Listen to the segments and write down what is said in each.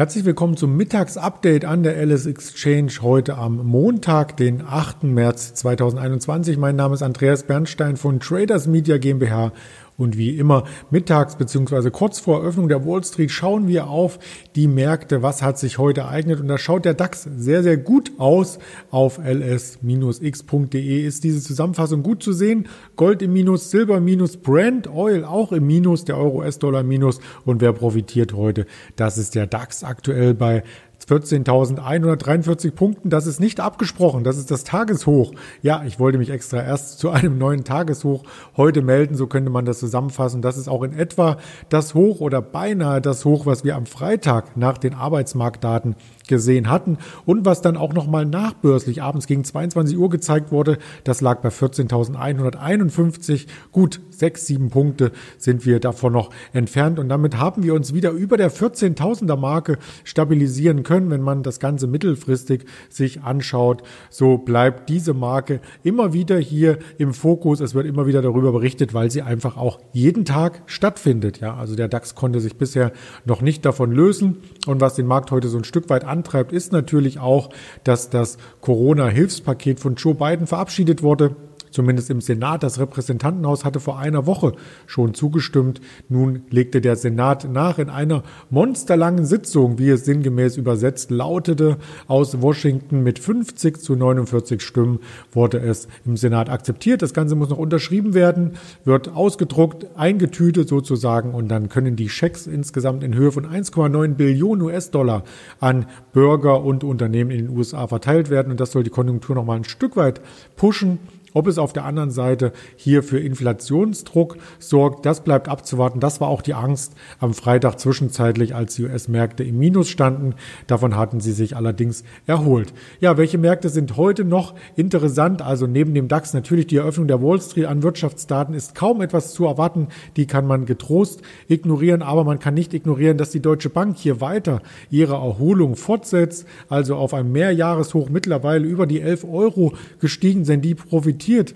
Herzlich willkommen zum Mittagsupdate an der LS Exchange heute am Montag, den 8. März 2021. Mein Name ist Andreas Bernstein von Traders Media GmbH und wie immer mittags beziehungsweise kurz vor Eröffnung der Wall Street schauen wir auf die Märkte. Was hat sich heute ereignet? Und da schaut der DAX sehr, sehr gut aus. Auf ls-x.de ist diese Zusammenfassung gut zu sehen. Gold im Minus, Silber Minus, Brand Oil auch im Minus, der Euro-US-Dollar Minus. Und wer profitiert heute? Das ist der DAX aktuell bei 14.143 Punkten. Das ist nicht abgesprochen. Das ist das Tageshoch. Ja, ich wollte mich extra erst zu einem neuen Tageshoch heute melden. So könnte man das zusammenfassen. Das ist auch in etwa das Hoch oder beinahe das Hoch, was wir am Freitag nach den Arbeitsmarktdaten gesehen hatten und was dann auch nochmal nachbörslich abends gegen 22 Uhr gezeigt wurde, das lag bei 14.151. Gut, sechs, sieben Punkte sind wir davon noch entfernt und damit haben wir uns wieder über der 14.000er Marke stabilisieren können, wenn man das Ganze mittelfristig sich anschaut. So bleibt diese Marke immer wieder hier im Fokus. Es wird immer wieder darüber berichtet, weil sie einfach auch jeden Tag stattfindet. Ja, also der DAX konnte sich bisher noch nicht davon lösen und was den Markt heute so ein Stück weit an antreibt, ist natürlich auch, dass das Corona-Hilfspaket von Joe Biden verabschiedet wurde zumindest im Senat. Das Repräsentantenhaus hatte vor einer Woche schon zugestimmt. Nun legte der Senat nach. In einer monsterlangen Sitzung, wie es sinngemäß übersetzt lautete, aus Washington mit 50 zu 49 Stimmen wurde es im Senat akzeptiert. Das Ganze muss noch unterschrieben werden, wird ausgedruckt, eingetütet sozusagen und dann können die Schecks insgesamt in Höhe von 1,9 Billionen US-Dollar an Bürger und Unternehmen in den USA verteilt werden. Und das soll die Konjunktur noch mal ein Stück weit pushen. Ob es auf der anderen Seite hier für Inflationsdruck sorgt, das bleibt abzuwarten. Das war auch die Angst am Freitag zwischenzeitlich, als die US-Märkte im Minus standen. Davon hatten sie sich allerdings erholt. Ja, welche Märkte sind heute noch interessant? Also neben dem DAX natürlich die Eröffnung der Wall Street an Wirtschaftsdaten ist kaum etwas zu erwarten. Die kann man getrost ignorieren, aber man kann nicht ignorieren, dass die Deutsche Bank hier weiter ihre Erholung fortsetzt, also auf einem Mehrjahreshoch mittlerweile über die 11 Euro gestiegen sind. Die profitieren profitiert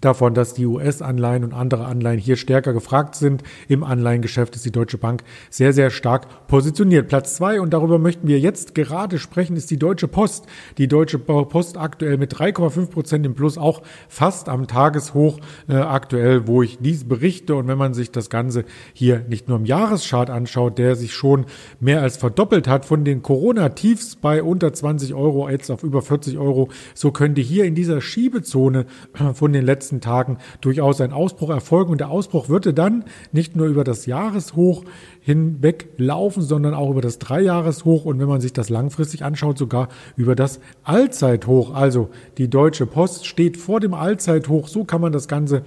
davon, dass die US-Anleihen und andere Anleihen hier stärker gefragt sind. Im Anleihengeschäft ist die Deutsche Bank sehr, sehr stark positioniert. Platz zwei, und darüber möchten wir jetzt gerade sprechen, ist die Deutsche Post. Die Deutsche Post aktuell mit 3,5 Prozent im Plus, auch fast am Tageshoch äh, aktuell, wo ich dies berichte. Und wenn man sich das Ganze hier nicht nur im Jahreschart anschaut, der sich schon mehr als verdoppelt hat von den Corona-Tiefs bei unter 20 Euro jetzt auf über 40 Euro, so könnte hier in dieser Schiebezone von den letzten letzten Tagen durchaus ein Ausbruch erfolgen. Und der Ausbruch würde dann nicht nur über das Jahreshoch hinweg laufen, sondern auch über das Dreijahreshoch und wenn man sich das langfristig anschaut, sogar über das Allzeithoch. Also die Deutsche Post steht vor dem Allzeithoch. So kann man das Ganze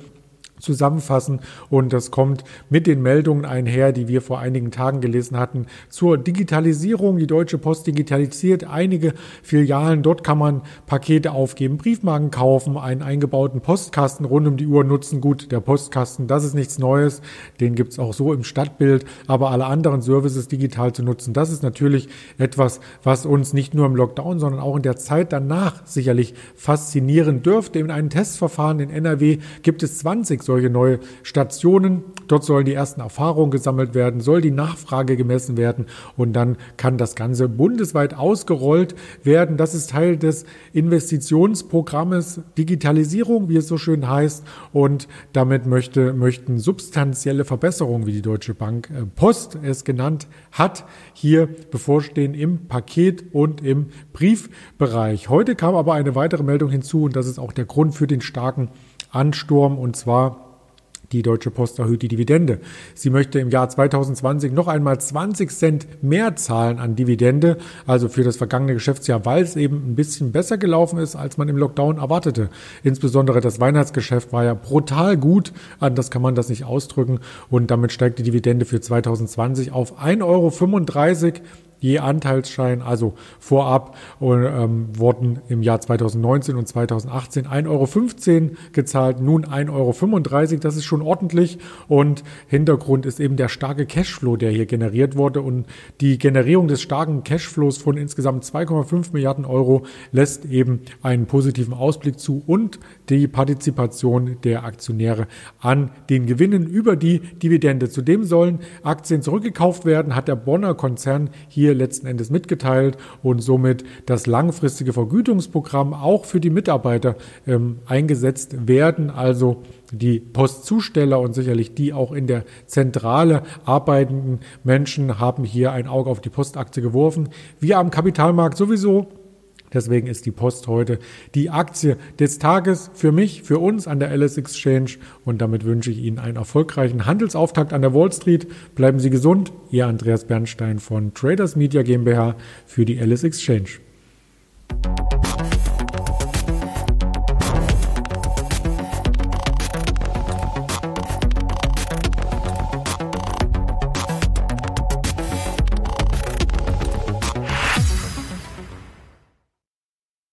zusammenfassen. Und das kommt mit den Meldungen einher, die wir vor einigen Tagen gelesen hatten, zur Digitalisierung. Die Deutsche Post digitalisiert einige Filialen. Dort kann man Pakete aufgeben, Briefmarken kaufen, einen eingebauten Postkasten rund um die Uhr nutzen. Gut, der Postkasten, das ist nichts Neues. Den gibt's auch so im Stadtbild. Aber alle anderen Services digital zu nutzen, das ist natürlich etwas, was uns nicht nur im Lockdown, sondern auch in der Zeit danach sicherlich faszinieren dürfte. In einem Testverfahren in NRW gibt es 20 solche neue Stationen. Dort sollen die ersten Erfahrungen gesammelt werden, soll die Nachfrage gemessen werden und dann kann das Ganze bundesweit ausgerollt werden. Das ist Teil des Investitionsprogrammes Digitalisierung, wie es so schön heißt. Und damit möchte, möchten substanzielle Verbesserungen, wie die Deutsche Bank äh, Post es genannt hat, hier bevorstehen im Paket und im Briefbereich. Heute kam aber eine weitere Meldung hinzu und das ist auch der Grund für den starken Ansturm und zwar die Deutsche Post erhöht die Dividende. Sie möchte im Jahr 2020 noch einmal 20 Cent mehr zahlen an Dividende, also für das vergangene Geschäftsjahr, weil es eben ein bisschen besser gelaufen ist, als man im Lockdown erwartete. Insbesondere das Weihnachtsgeschäft war ja brutal gut, anders kann man das nicht ausdrücken und damit steigt die Dividende für 2020 auf 1,35 Euro je Anteilsschein, also vorab ähm, wurden im Jahr 2019 und 2018 1,15 Euro gezahlt, nun 1,35 Euro. Das ist schon ordentlich und Hintergrund ist eben der starke Cashflow, der hier generiert wurde und die Generierung des starken Cashflows von insgesamt 2,5 Milliarden Euro lässt eben einen positiven Ausblick zu und die Partizipation der Aktionäre an den Gewinnen über die Dividende. Zudem sollen Aktien zurückgekauft werden, hat der Bonner Konzern hier hier letzten Endes mitgeteilt und somit das langfristige Vergütungsprogramm auch für die Mitarbeiter ähm, eingesetzt werden. Also die Postzusteller und sicherlich die auch in der Zentrale arbeitenden Menschen haben hier ein Auge auf die Postaktie geworfen. Wir am Kapitalmarkt sowieso Deswegen ist die Post heute die Aktie des Tages für mich, für uns an der LS Exchange. Und damit wünsche ich Ihnen einen erfolgreichen Handelsauftakt an der Wall Street. Bleiben Sie gesund. Ihr Andreas Bernstein von Traders Media GmbH für die LS Exchange.